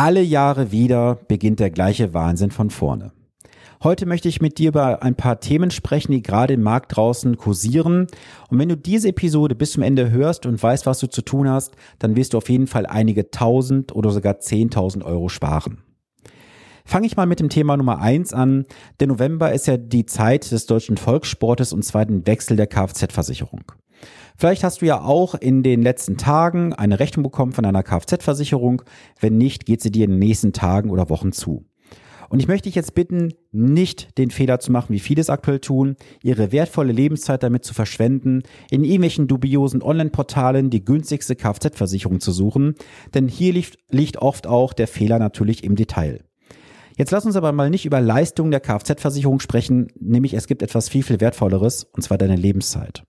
Alle Jahre wieder beginnt der gleiche Wahnsinn von vorne. Heute möchte ich mit dir über ein paar Themen sprechen, die gerade im Markt draußen kursieren. Und wenn du diese Episode bis zum Ende hörst und weißt, was du zu tun hast, dann wirst du auf jeden Fall einige tausend oder sogar zehntausend Euro sparen. Fange ich mal mit dem Thema Nummer eins an. Der November ist ja die Zeit des deutschen Volkssportes und zwar den Wechsel der Kfz-Versicherung. Vielleicht hast du ja auch in den letzten Tagen eine Rechnung bekommen von einer Kfz-Versicherung. Wenn nicht, geht sie dir in den nächsten Tagen oder Wochen zu. Und ich möchte dich jetzt bitten, nicht den Fehler zu machen, wie viele es aktuell tun, ihre wertvolle Lebenszeit damit zu verschwenden, in irgendwelchen dubiosen Online-Portalen die günstigste Kfz-Versicherung zu suchen, denn hier liegt, liegt oft auch der Fehler natürlich im Detail. Jetzt lass uns aber mal nicht über Leistungen der Kfz-Versicherung sprechen, nämlich es gibt etwas viel, viel wertvolleres, und zwar deine Lebenszeit.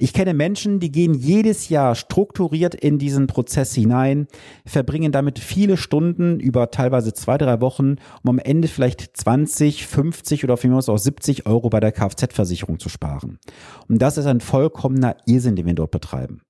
Ich kenne Menschen, die gehen jedes Jahr strukturiert in diesen Prozess hinein, verbringen damit viele Stunden über teilweise zwei, drei Wochen, um am Ende vielleicht 20, 50 oder vielmehr auch 70 Euro bei der Kfz-Versicherung zu sparen. Und das ist ein vollkommener Irrsinn, den wir dort betreiben.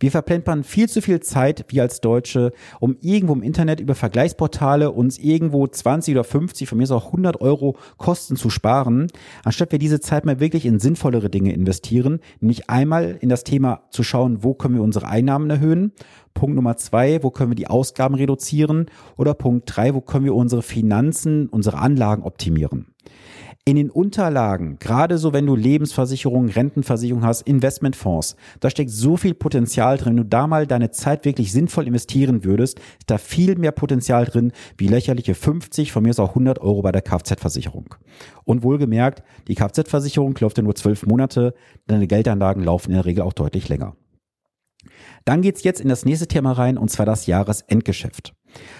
Wir verplempern viel zu viel Zeit, wir als Deutsche, um irgendwo im Internet über Vergleichsportale uns irgendwo 20 oder 50, von mir auch 100 Euro Kosten zu sparen, anstatt wir diese Zeit mal wirklich in sinnvollere Dinge investieren, nämlich einmal in das Thema zu schauen, wo können wir unsere Einnahmen erhöhen, Punkt Nummer zwei, wo können wir die Ausgaben reduzieren oder Punkt drei, wo können wir unsere Finanzen, unsere Anlagen optimieren in den Unterlagen, gerade so wenn du Lebensversicherungen, Rentenversicherung hast, Investmentfonds, da steckt so viel Potenzial drin. Wenn du da mal deine Zeit wirklich sinnvoll investieren würdest, ist da viel mehr Potenzial drin, wie lächerliche 50, von mir ist auch 100 Euro bei der Kfz-Versicherung. Und wohlgemerkt, die Kfz-Versicherung läuft ja nur zwölf Monate, deine Geldanlagen laufen in der Regel auch deutlich länger. Dann geht's jetzt in das nächste Thema rein, und zwar das Jahresendgeschäft.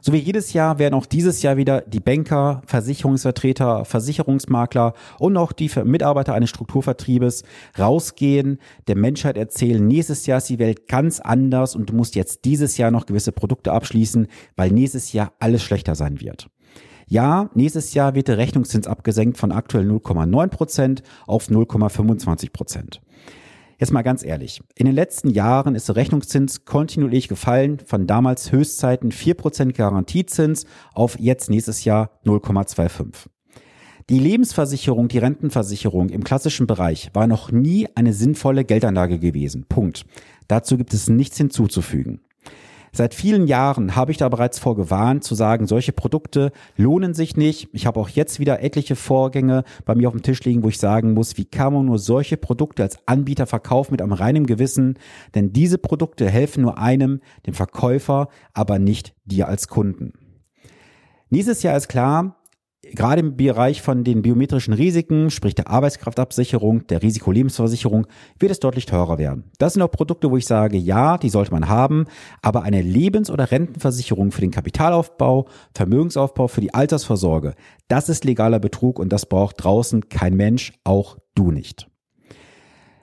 So wie jedes Jahr werden auch dieses Jahr wieder die Banker, Versicherungsvertreter, Versicherungsmakler und auch die Mitarbeiter eines Strukturvertriebes rausgehen, der Menschheit erzählen, nächstes Jahr ist die Welt ganz anders und du musst jetzt dieses Jahr noch gewisse Produkte abschließen, weil nächstes Jahr alles schlechter sein wird. Ja, nächstes Jahr wird der Rechnungszins abgesenkt von aktuell 0,9 Prozent auf 0,25 Prozent. Jetzt mal ganz ehrlich. In den letzten Jahren ist der Rechnungszins kontinuierlich gefallen von damals Höchstzeiten 4% Garantiezins auf jetzt nächstes Jahr 0,25. Die Lebensversicherung, die Rentenversicherung im klassischen Bereich war noch nie eine sinnvolle Geldanlage gewesen. Punkt. Dazu gibt es nichts hinzuzufügen. Seit vielen Jahren habe ich da bereits vorgewarnt, zu sagen, solche Produkte lohnen sich nicht. Ich habe auch jetzt wieder etliche Vorgänge bei mir auf dem Tisch liegen, wo ich sagen muss, wie kann man nur solche Produkte als Anbieter verkaufen mit einem reinen Gewissen? Denn diese Produkte helfen nur einem, dem Verkäufer, aber nicht dir als Kunden. Nächstes Jahr ist klar, gerade im Bereich von den biometrischen Risiken, sprich der Arbeitskraftabsicherung, der Risikolebensversicherung, wird es deutlich teurer werden. Das sind auch Produkte, wo ich sage, ja, die sollte man haben, aber eine Lebens- oder Rentenversicherung für den Kapitalaufbau, Vermögensaufbau, für die Altersvorsorge, das ist legaler Betrug und das braucht draußen kein Mensch, auch du nicht.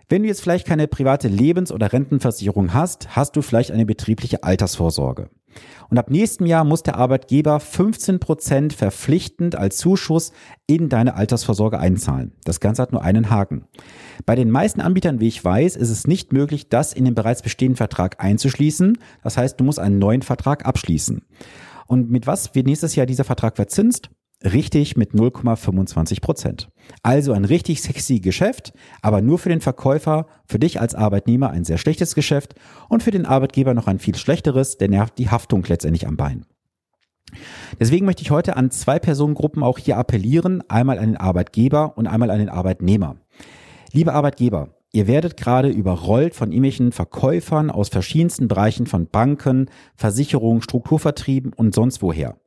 Wenn du jetzt vielleicht keine private Lebens- oder Rentenversicherung hast, hast du vielleicht eine betriebliche Altersvorsorge. Und ab nächstem Jahr muss der Arbeitgeber 15 Prozent verpflichtend als Zuschuss in deine Altersvorsorge einzahlen. Das Ganze hat nur einen Haken. Bei den meisten Anbietern, wie ich weiß, ist es nicht möglich, das in den bereits bestehenden Vertrag einzuschließen. Das heißt, du musst einen neuen Vertrag abschließen. Und mit was wird nächstes Jahr dieser Vertrag verzinst? Richtig mit 0,25 Prozent. Also ein richtig sexy Geschäft, aber nur für den Verkäufer, für dich als Arbeitnehmer ein sehr schlechtes Geschäft und für den Arbeitgeber noch ein viel schlechteres, denn er hat die Haftung letztendlich am Bein. Deswegen möchte ich heute an zwei Personengruppen auch hier appellieren, einmal an den Arbeitgeber und einmal an den Arbeitnehmer. Liebe Arbeitgeber, Ihr werdet gerade überrollt von irgendwelchen Verkäufern aus verschiedensten Bereichen von Banken, Versicherungen, Strukturvertrieben und sonst woher.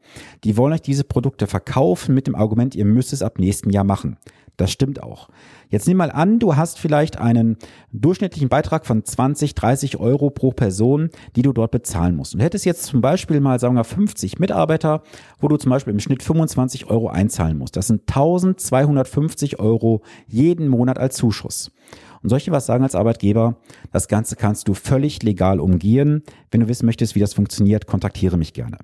Die wollen euch diese Produkte verkaufen mit dem Argument, ihr müsst es ab nächsten Jahr machen. Das stimmt auch. Jetzt nimm mal an, du hast vielleicht einen durchschnittlichen Beitrag von 20, 30 Euro pro Person, die du dort bezahlen musst. Und hättest jetzt zum Beispiel mal, sagen wir, 50 Mitarbeiter, wo du zum Beispiel im Schnitt 25 Euro einzahlen musst. Das sind 1250 Euro jeden Monat als Zuschuss. Und dir was sagen als Arbeitgeber? Das Ganze kannst du völlig legal umgehen. Wenn du wissen möchtest, wie das funktioniert, kontaktiere mich gerne.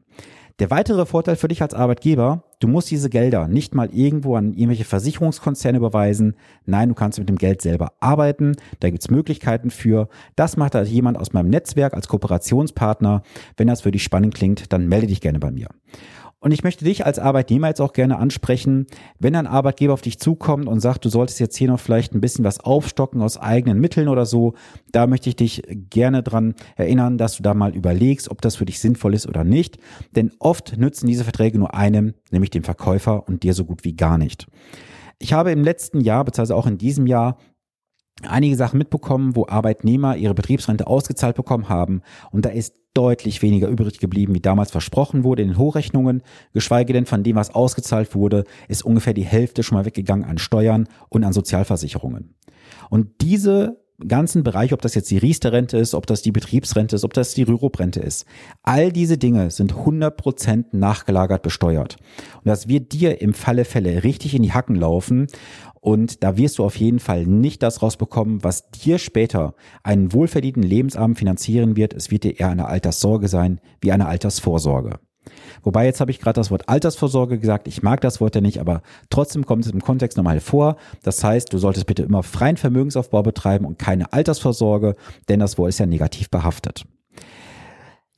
Der weitere Vorteil für dich als Arbeitgeber, du musst diese Gelder nicht mal irgendwo an irgendwelche Versicherungskonzerne überweisen. Nein, du kannst mit dem Geld selber arbeiten. Da gibt's Möglichkeiten für. Das macht halt jemand aus meinem Netzwerk als Kooperationspartner. Wenn das für dich spannend klingt, dann melde dich gerne bei mir. Und ich möchte dich als Arbeitnehmer jetzt auch gerne ansprechen, wenn ein Arbeitgeber auf dich zukommt und sagt, du solltest jetzt hier noch vielleicht ein bisschen was aufstocken aus eigenen Mitteln oder so, da möchte ich dich gerne dran erinnern, dass du da mal überlegst, ob das für dich sinnvoll ist oder nicht. Denn oft nützen diese Verträge nur einem, nämlich dem Verkäufer und dir so gut wie gar nicht. Ich habe im letzten Jahr, beziehungsweise auch in diesem Jahr, einige Sachen mitbekommen, wo Arbeitnehmer ihre Betriebsrente ausgezahlt bekommen haben und da ist deutlich weniger übrig geblieben, wie damals versprochen wurde in den Hochrechnungen, geschweige denn von dem, was ausgezahlt wurde, ist ungefähr die Hälfte schon mal weggegangen an Steuern und an Sozialversicherungen. Und diese ganzen Bereich, ob das jetzt die Riester-Rente ist, ob das die Betriebsrente ist, ob das die Rürup-Rente ist. All diese Dinge sind 100% nachgelagert besteuert. Und das wird dir im Falle Fälle richtig in die Hacken laufen. Und da wirst du auf jeden Fall nicht das rausbekommen, was dir später einen wohlverdienten Lebensabend finanzieren wird. Es wird dir eher eine Alterssorge sein, wie eine Altersvorsorge. Wobei jetzt habe ich gerade das Wort Altersvorsorge gesagt. Ich mag das Wort ja nicht, aber trotzdem kommt es im Kontext nochmal vor. Das heißt, du solltest bitte immer freien Vermögensaufbau betreiben und keine Altersvorsorge, denn das Wort ist ja negativ behaftet.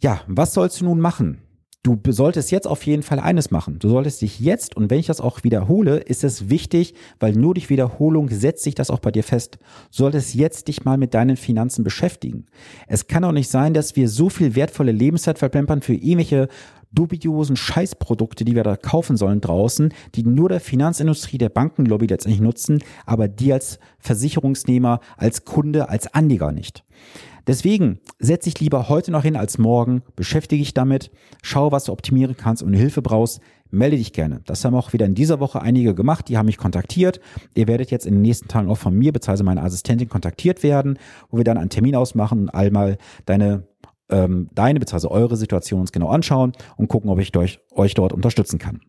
Ja, was sollst du nun machen? Du solltest jetzt auf jeden Fall eines machen. Du solltest dich jetzt, und wenn ich das auch wiederhole, ist es wichtig, weil nur durch Wiederholung setzt sich das auch bei dir fest. Du solltest jetzt dich mal mit deinen Finanzen beschäftigen. Es kann auch nicht sein, dass wir so viel wertvolle Lebenszeit verplempern für irgendwelche dubiosen Scheißprodukte, die wir da kaufen sollen draußen, die nur der Finanzindustrie, der Bankenlobby letztendlich nutzen, aber die als Versicherungsnehmer, als Kunde, als Anleger nicht. Deswegen setze ich lieber heute noch hin als morgen, beschäftige dich damit, schau, was du optimieren kannst und Hilfe brauchst, melde dich gerne. Das haben auch wieder in dieser Woche einige gemacht, die haben mich kontaktiert. Ihr werdet jetzt in den nächsten Tagen auch von mir bzw. meiner Assistentin kontaktiert werden, wo wir dann einen Termin ausmachen und einmal deine ähm, deine bzw. eure Situation uns genau anschauen und gucken, ob ich euch, euch dort unterstützen kann.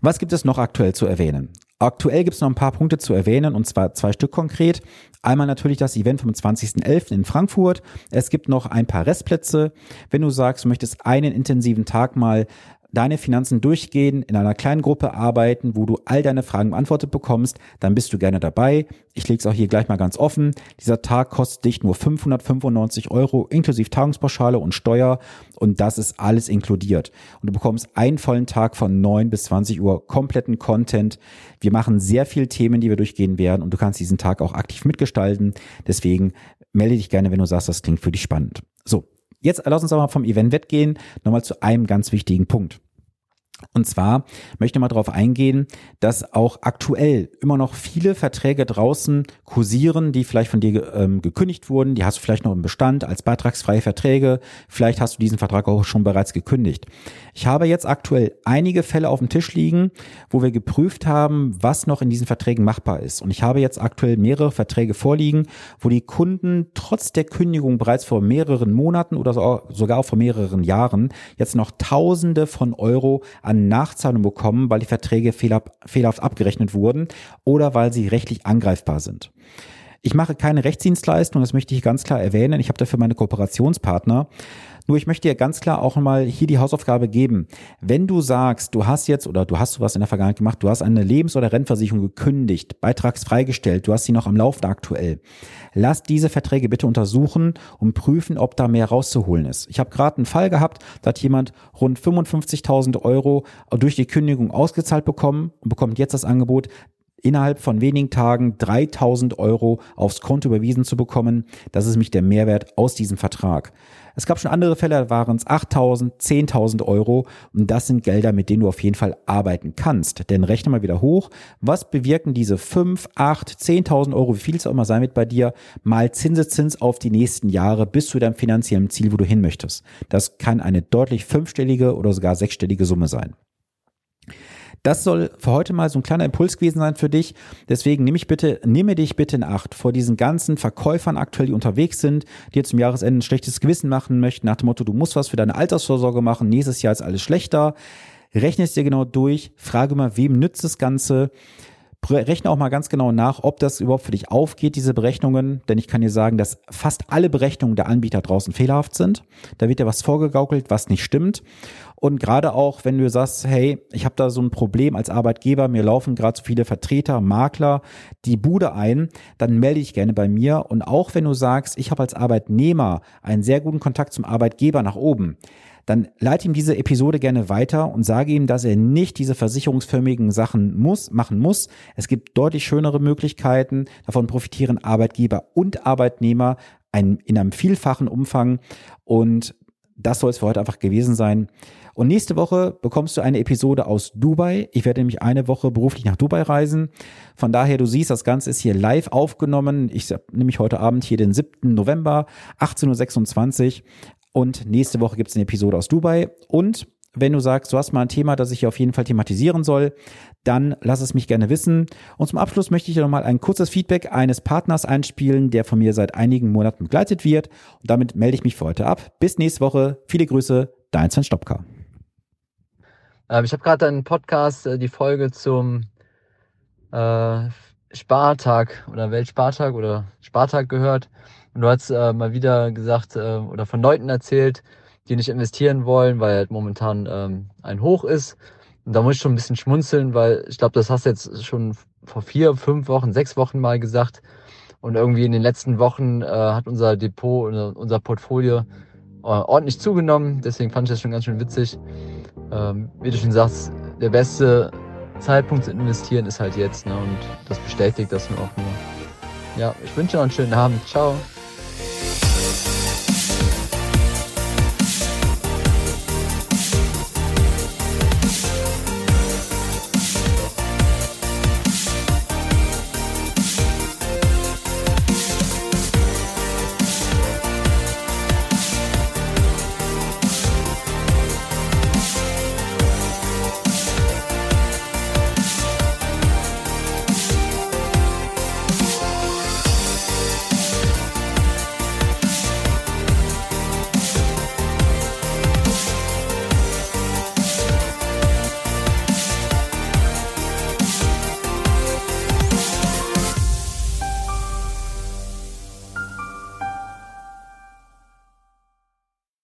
Was gibt es noch aktuell zu erwähnen? Aktuell gibt es noch ein paar Punkte zu erwähnen und zwar zwei Stück konkret. Einmal natürlich das Event vom 20.11. in Frankfurt. Es gibt noch ein paar Restplätze. Wenn du sagst, du möchtest einen intensiven Tag mal deine Finanzen durchgehen, in einer kleinen Gruppe arbeiten, wo du all deine Fragen beantwortet bekommst, dann bist du gerne dabei. Ich lege es auch hier gleich mal ganz offen. Dieser Tag kostet dich nur 595 Euro inklusive Tagungspauschale und Steuer und das ist alles inkludiert. Und du bekommst einen vollen Tag von 9 bis 20 Uhr kompletten Content. Wir machen sehr viele Themen, die wir durchgehen werden und du kannst diesen Tag auch aktiv mitgestalten. Deswegen melde dich gerne, wenn du sagst, das klingt für dich spannend. So, Jetzt lass uns aber vom Event weggehen, nochmal zu einem ganz wichtigen Punkt. Und zwar möchte ich mal darauf eingehen, dass auch aktuell immer noch viele Verträge draußen kursieren, die vielleicht von dir ähm, gekündigt wurden. Die hast du vielleicht noch im Bestand als beitragsfreie Verträge. Vielleicht hast du diesen Vertrag auch schon bereits gekündigt. Ich habe jetzt aktuell einige Fälle auf dem Tisch liegen, wo wir geprüft haben, was noch in diesen Verträgen machbar ist. Und ich habe jetzt aktuell mehrere Verträge vorliegen, wo die Kunden trotz der Kündigung bereits vor mehreren Monaten oder sogar auch vor mehreren Jahren jetzt noch Tausende von Euro an Nachzahlung bekommen, weil die Verträge fehlerhaft abgerechnet wurden oder weil sie rechtlich angreifbar sind. Ich mache keine Rechtsdienstleistung, das möchte ich ganz klar erwähnen. Ich habe dafür meine Kooperationspartner. Nur ich möchte dir ganz klar auch mal hier die Hausaufgabe geben. Wenn du sagst, du hast jetzt oder du hast sowas in der Vergangenheit gemacht, du hast eine Lebens- oder Rennversicherung gekündigt, beitragsfreigestellt, du hast sie noch am Laufen aktuell, lass diese Verträge bitte untersuchen und prüfen, ob da mehr rauszuholen ist. Ich habe gerade einen Fall gehabt, da hat jemand rund 55.000 Euro durch die Kündigung ausgezahlt bekommen und bekommt jetzt das Angebot, innerhalb von wenigen Tagen 3000 Euro aufs Konto überwiesen zu bekommen. Das ist mich der Mehrwert aus diesem Vertrag. Es gab schon andere Fälle, da waren es 8.000, 10.000 Euro und das sind Gelder, mit denen du auf jeden Fall arbeiten kannst. Denn rechne mal wieder hoch, was bewirken diese 5, 8, 10.000 Euro, wie viel es auch immer sein wird bei dir, mal Zinseszins auf die nächsten Jahre bis zu deinem finanziellen Ziel, wo du hin möchtest. Das kann eine deutlich fünfstellige oder sogar sechsstellige Summe sein. Das soll für heute mal so ein kleiner Impuls gewesen sein für dich. Deswegen nehme ich bitte, nehme dich bitte in Acht vor diesen ganzen Verkäufern aktuell, die unterwegs sind, die jetzt zum Jahresende ein schlechtes Gewissen machen möchten, nach dem Motto, du musst was für deine Altersvorsorge machen, nächstes Jahr ist alles schlechter. Rechne es dir genau durch, frage mal, wem nützt das Ganze? Rechne auch mal ganz genau nach, ob das überhaupt für dich aufgeht, diese Berechnungen. Denn ich kann dir sagen, dass fast alle Berechnungen der Anbieter draußen fehlerhaft sind. Da wird dir was vorgegaukelt, was nicht stimmt. Und gerade auch, wenn du sagst, hey, ich habe da so ein Problem als Arbeitgeber, mir laufen gerade so viele Vertreter, Makler die Bude ein, dann melde dich gerne bei mir. Und auch wenn du sagst, ich habe als Arbeitnehmer einen sehr guten Kontakt zum Arbeitgeber nach oben, dann leite ihm diese Episode gerne weiter und sage ihm, dass er nicht diese versicherungsförmigen Sachen muss, machen muss. Es gibt deutlich schönere Möglichkeiten. Davon profitieren Arbeitgeber und Arbeitnehmer ein, in einem vielfachen Umfang. Und das soll es für heute einfach gewesen sein. Und nächste Woche bekommst du eine Episode aus Dubai. Ich werde nämlich eine Woche beruflich nach Dubai reisen. Von daher, du siehst, das Ganze ist hier live aufgenommen. Ich habe nämlich heute Abend hier den 7. November, 18.26 Uhr. Und nächste Woche gibt es eine Episode aus Dubai. Und wenn du sagst, du hast mal ein Thema, das ich auf jeden Fall thematisieren soll, dann lass es mich gerne wissen. Und zum Abschluss möchte ich dir nochmal ein kurzes Feedback eines Partners einspielen, der von mir seit einigen Monaten begleitet wird. Und damit melde ich mich für heute ab. Bis nächste Woche. Viele Grüße, dein Sven Stopka. Ähm, ich habe gerade einen Podcast, äh, die Folge zum äh, Spartag oder Weltspartag oder Spartag gehört. Und du hast äh, mal wieder gesagt äh, oder von Leuten erzählt, die nicht investieren wollen, weil halt momentan ähm, ein Hoch ist. Und da muss ich schon ein bisschen schmunzeln, weil ich glaube, das hast du jetzt schon vor vier, fünf Wochen, sechs Wochen mal gesagt. Und irgendwie in den letzten Wochen äh, hat unser Depot, unser, unser Portfolio äh, ordentlich zugenommen. Deswegen fand ich das schon ganz schön witzig. Ähm, wie du schon sagst, der beste Zeitpunkt zu investieren ist halt jetzt. Ne? Und das bestätigt das nur auch nur. Ja, ich wünsche noch einen schönen Abend. Ciao.